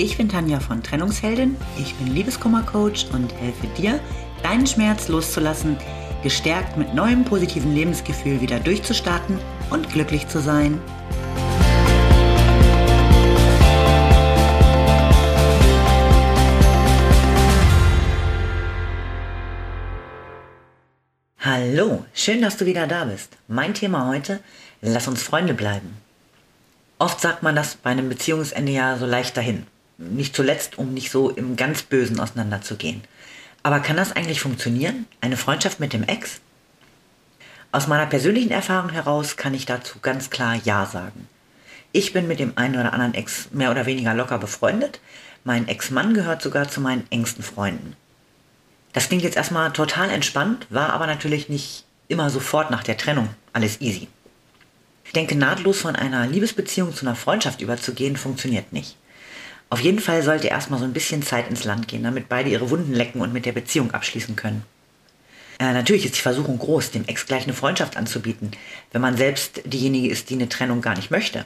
Ich bin Tanja von Trennungsheldin, ich bin Liebeskummercoach und helfe dir, deinen Schmerz loszulassen, gestärkt mit neuem positiven Lebensgefühl wieder durchzustarten und glücklich zu sein. Hallo, schön, dass du wieder da bist. Mein Thema heute, lass uns Freunde bleiben. Oft sagt man das bei einem Beziehungsende ja so leicht dahin. Nicht zuletzt, um nicht so im ganz Bösen auseinanderzugehen. Aber kann das eigentlich funktionieren? Eine Freundschaft mit dem Ex? Aus meiner persönlichen Erfahrung heraus kann ich dazu ganz klar Ja sagen. Ich bin mit dem einen oder anderen Ex mehr oder weniger locker befreundet. Mein Ex-Mann gehört sogar zu meinen engsten Freunden. Das klingt jetzt erstmal total entspannt, war aber natürlich nicht immer sofort nach der Trennung alles easy. Ich denke, nahtlos von einer Liebesbeziehung zu einer Freundschaft überzugehen, funktioniert nicht. Auf jeden Fall sollte erstmal so ein bisschen Zeit ins Land gehen, damit beide ihre Wunden lecken und mit der Beziehung abschließen können. Äh, natürlich ist die Versuchung groß, dem Ex gleich eine Freundschaft anzubieten, wenn man selbst diejenige ist, die eine Trennung gar nicht möchte.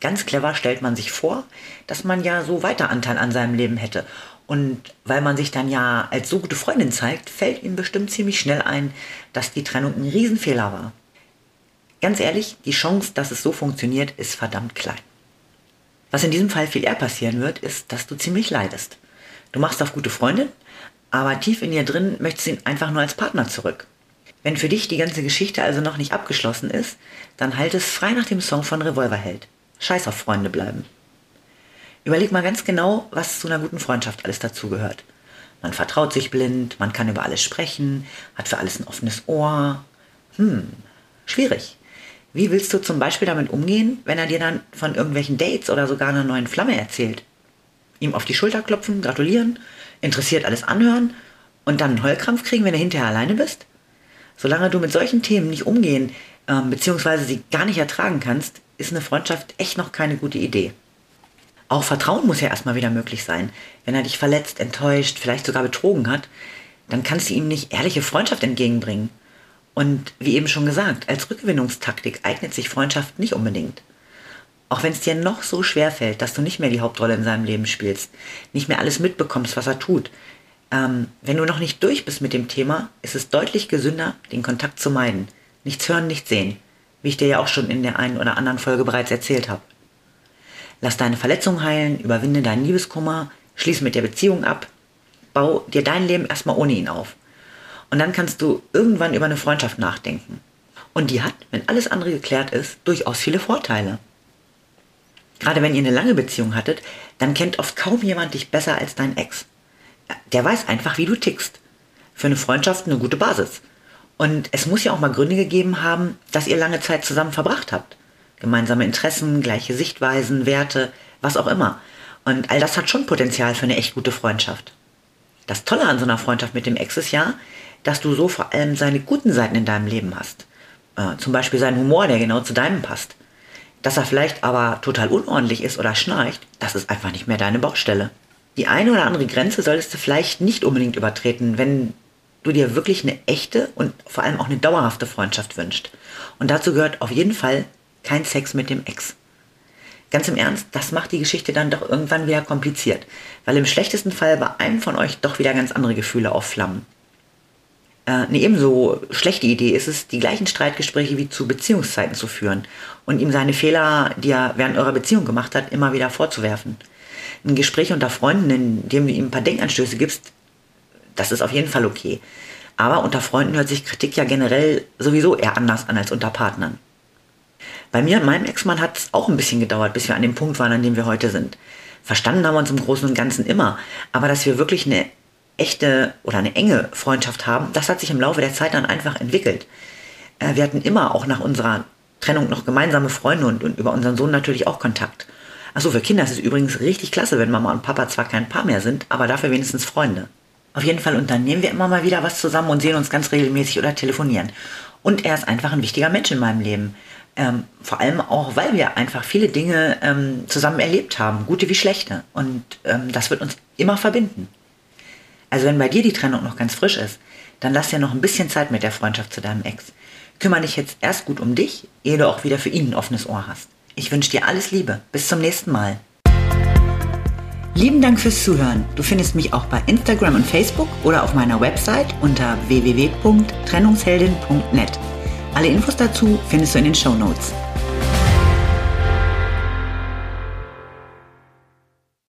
Ganz clever stellt man sich vor, dass man ja so weiter Anteil an seinem Leben hätte. Und weil man sich dann ja als so gute Freundin zeigt, fällt ihm bestimmt ziemlich schnell ein, dass die Trennung ein Riesenfehler war. Ganz ehrlich, die Chance, dass es so funktioniert, ist verdammt klein. Was in diesem Fall viel eher passieren wird, ist, dass du ziemlich leidest. Du machst auf gute Freundin, aber tief in dir drin möchtest du ihn einfach nur als Partner zurück. Wenn für dich die ganze Geschichte also noch nicht abgeschlossen ist, dann halt es frei nach dem Song von Revolverheld. Scheiß auf Freunde bleiben. Überleg mal ganz genau, was zu einer guten Freundschaft alles dazugehört. Man vertraut sich blind, man kann über alles sprechen, hat für alles ein offenes Ohr. Hm, schwierig. Wie willst du zum Beispiel damit umgehen, wenn er dir dann von irgendwelchen Dates oder sogar einer neuen Flamme erzählt? Ihm auf die Schulter klopfen, gratulieren, interessiert alles anhören und dann einen Heulkrampf kriegen, wenn du hinterher alleine bist? Solange du mit solchen Themen nicht umgehen äh, bzw. sie gar nicht ertragen kannst, ist eine Freundschaft echt noch keine gute Idee. Auch Vertrauen muss ja erstmal wieder möglich sein. Wenn er dich verletzt, enttäuscht, vielleicht sogar betrogen hat, dann kannst du ihm nicht ehrliche Freundschaft entgegenbringen. Und wie eben schon gesagt, als Rückgewinnungstaktik eignet sich Freundschaft nicht unbedingt. Auch wenn es dir noch so schwer fällt, dass du nicht mehr die Hauptrolle in seinem Leben spielst, nicht mehr alles mitbekommst, was er tut. Ähm, wenn du noch nicht durch bist mit dem Thema, ist es deutlich gesünder, den Kontakt zu meiden. Nichts hören, nichts sehen. Wie ich dir ja auch schon in der einen oder anderen Folge bereits erzählt habe. Lass deine Verletzung heilen, überwinde deinen Liebeskummer, schließ mit der Beziehung ab, bau dir dein Leben erstmal ohne ihn auf. Und dann kannst du irgendwann über eine Freundschaft nachdenken. Und die hat, wenn alles andere geklärt ist, durchaus viele Vorteile. Gerade wenn ihr eine lange Beziehung hattet, dann kennt oft kaum jemand dich besser als dein Ex. Der weiß einfach, wie du tickst. Für eine Freundschaft eine gute Basis. Und es muss ja auch mal Gründe gegeben haben, dass ihr lange Zeit zusammen verbracht habt. Gemeinsame Interessen, gleiche Sichtweisen, Werte, was auch immer. Und all das hat schon Potenzial für eine echt gute Freundschaft. Das Tolle an so einer Freundschaft mit dem Ex ist ja, dass du so vor allem seine guten Seiten in deinem Leben hast. Äh, zum Beispiel seinen Humor, der genau zu deinem passt. Dass er vielleicht aber total unordentlich ist oder schnarcht, das ist einfach nicht mehr deine Baustelle. Die eine oder andere Grenze solltest du vielleicht nicht unbedingt übertreten, wenn du dir wirklich eine echte und vor allem auch eine dauerhafte Freundschaft wünschst. Und dazu gehört auf jeden Fall kein Sex mit dem Ex. Ganz im Ernst, das macht die Geschichte dann doch irgendwann wieder kompliziert, weil im schlechtesten Fall bei einem von euch doch wieder ganz andere Gefühle aufflammen. Äh, eine ebenso schlechte Idee ist es, die gleichen Streitgespräche wie zu Beziehungszeiten zu führen und ihm seine Fehler, die er während eurer Beziehung gemacht hat, immer wieder vorzuwerfen. Ein Gespräch unter Freunden, in dem du ihm ein paar Denkanstöße gibst, das ist auf jeden Fall okay. Aber unter Freunden hört sich Kritik ja generell sowieso eher anders an als unter Partnern. Bei mir und meinem Ex-Mann hat es auch ein bisschen gedauert, bis wir an dem Punkt waren, an dem wir heute sind. Verstanden haben wir uns im Großen und Ganzen immer, aber dass wir wirklich eine echte oder eine enge Freundschaft haben, das hat sich im Laufe der Zeit dann einfach entwickelt. Äh, wir hatten immer auch nach unserer Trennung noch gemeinsame Freunde und, und über unseren Sohn natürlich auch Kontakt. Achso, für Kinder ist es übrigens richtig klasse, wenn Mama und Papa zwar kein Paar mehr sind, aber dafür wenigstens Freunde. Auf jeden Fall unternehmen wir immer mal wieder was zusammen und sehen uns ganz regelmäßig oder telefonieren. Und er ist einfach ein wichtiger Mensch in meinem Leben. Ähm, vor allem auch, weil wir einfach viele Dinge ähm, zusammen erlebt haben, gute wie schlechte. Und ähm, das wird uns immer verbinden. Also wenn bei dir die Trennung noch ganz frisch ist, dann lass dir noch ein bisschen Zeit mit der Freundschaft zu deinem Ex. Kümmere dich jetzt erst gut um dich, ehe du auch wieder für ihn ein offenes Ohr hast. Ich wünsche dir alles Liebe. Bis zum nächsten Mal. Lieben Dank fürs Zuhören. Du findest mich auch bei Instagram und Facebook oder auf meiner Website unter www.trennungsheldin.net. Alle Infos dazu findest du in den Show Notes.